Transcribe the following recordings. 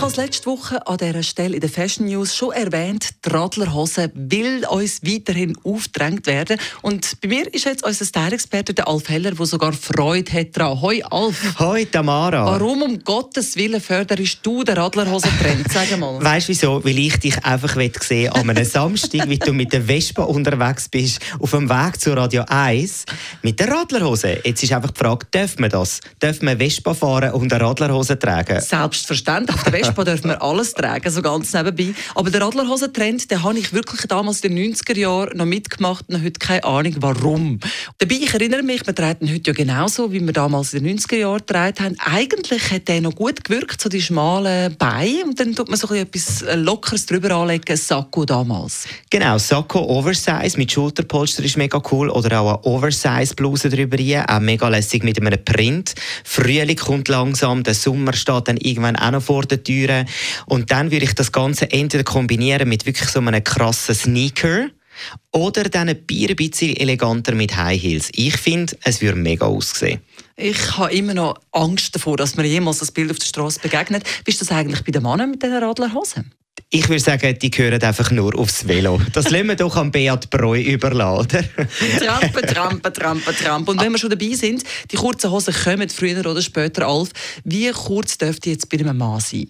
Ich habe es letzte Woche an dieser Stelle in den Fashion News schon erwähnt, die Radlerhose will uns weiterhin aufgedrängt werden. Und bei mir ist jetzt unser Style-Experte, der Alf Heller, der sogar Freude hat daran. Hoi Alf. Hoi Tamara. Warum um Gottes Willen förderst du den Radlerhosen-Trend? Sag mal. Weißt du wieso? Weil ich dich einfach sehen an einem Samstag, wie du mit der Vespa unterwegs bist, auf dem Weg zu Radio 1 mit der Radlerhose. Jetzt ist einfach die Frage, darf man das? Darf man Vespa fahren und eine Radlerhose tragen? Selbstverständlich. Auf der Vespa dürfen wir alles tragen, so ganz nebenbei. Aber der Radlerhosen-Trend, den habe ich wirklich damals in den 90er Jahren noch mitgemacht und heute keine Ahnung, warum. Dabei, ich erinnere mich, wir treten heute ja genauso, wie wir damals in den 90er Jahren getragen haben. Eigentlich hat der noch gut gewirkt, so die schmalen Beine. Und dann tut man so etwas Lockeres drüber anlegen, Sakko damals. Genau, Sakko Oversize mit Schulterpolster ist mega cool. Oder auch eine Oversize-Bluse drüber rein, auch mega lässig mit einem Print. Frühling kommt langsam, der Sommer steht dann irgendwann auch noch vor der Tür. Und dann würde ich das Ganze entweder kombinieren mit wirklich so einem krassen Sneaker oder dann ein bisschen eleganter mit High Heels. Ich finde, es würde mega aussehen. Ich habe immer noch Angst davor, dass mir jemals das Bild auf der Straße begegnet. Bist du das eigentlich bei den Männern mit diesen Radlerhosen? Ich würde sagen, die gehören einfach nur aufs Velo. Das lassen wir doch am Beat Breu überladen. Trampen, trampen, trampen, trampen. Und wenn wir schon dabei sind, die kurzen Hosen kommen früher oder später auf. Wie kurz dürfte jetzt bei einem Mann sein?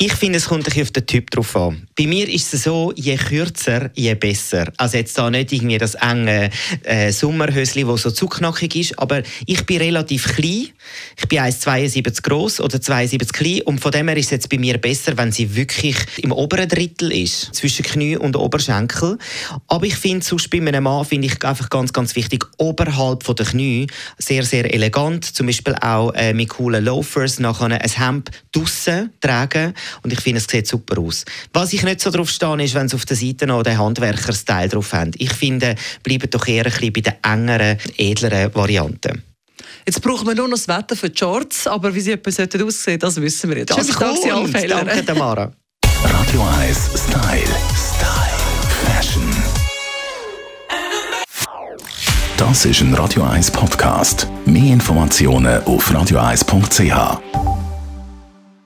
Ich finde, es kommt ein bisschen auf den Typ drauf an. Bei mir ist es so, je kürzer, je besser. Also jetzt da nicht irgendwie das enge äh, Sommerhösli, das so zu knackig ist, aber ich bin relativ klein. Ich bin 1,72 groß oder 72 klein und von dem her ist es jetzt bei mir besser, wenn sie wirklich im oberen Drittel ist, zwischen Knie und Oberschenkel. Aber ich finde, sonst bei einem Mann finde ich einfach ganz, ganz wichtig, oberhalb von der Knie sehr, sehr elegant. Zum Beispiel auch äh, mit coolen Loafers, nachher ein Hemd draussen tragen und ich finde, es sieht super aus. Was ich nicht so drauf stehe, ist, wenn sie auf der Seite noch den Handwerker-Style drauf haben. Ich finde, bleiben doch eher ein bisschen bei den engeren, edleren Varianten. Jetzt brauchen wir nur noch das Wetter für die Shorts, aber wie sie etwas aussehen das wissen wir jetzt. Das ist cool. Danke, Tamara. Radio 1 Style. Style. Fashion. Das ist ein Radio 1 Podcast. Mehr Informationen auf radio1.ch.